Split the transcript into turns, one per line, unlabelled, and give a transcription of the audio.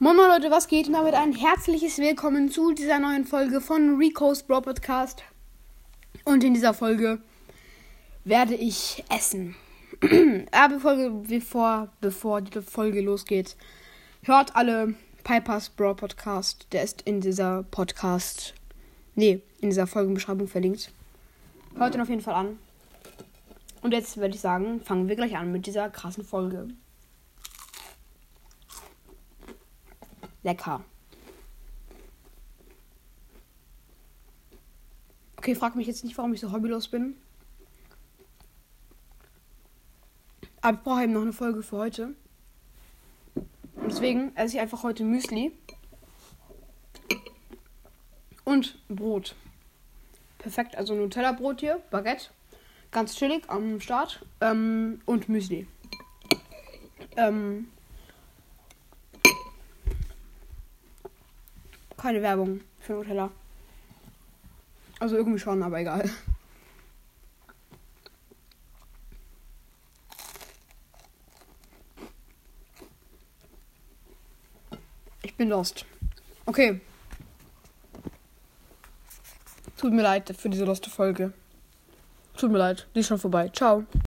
Moin Leute, was geht? Und damit ein herzliches Willkommen zu dieser neuen Folge von Rico's Bro Podcast. Und in dieser Folge werde ich essen. Aber bevor, bevor, bevor die Folge losgeht, hört alle Pipers Bro Podcast. Der ist in dieser Podcast, nee, in dieser Folgenbeschreibung verlinkt. Hört ihn auf jeden Fall an. Und jetzt würde ich sagen, fangen wir gleich an mit dieser krassen Folge. Lecker. Okay, frag mich jetzt nicht, warum ich so hobbylos bin. Aber ich brauche eben noch eine Folge für heute. Deswegen esse ich einfach heute Müsli. Und Brot. Perfekt, also Nutella-Brot hier, Baguette. Ganz chillig am Start. Ähm, und Müsli. Ähm, keine Werbung für Nutella. Also irgendwie schon, aber egal. Ich bin lost. Okay. Tut mir leid für diese loste Folge. Tut mir leid, die ist schon vorbei. Ciao.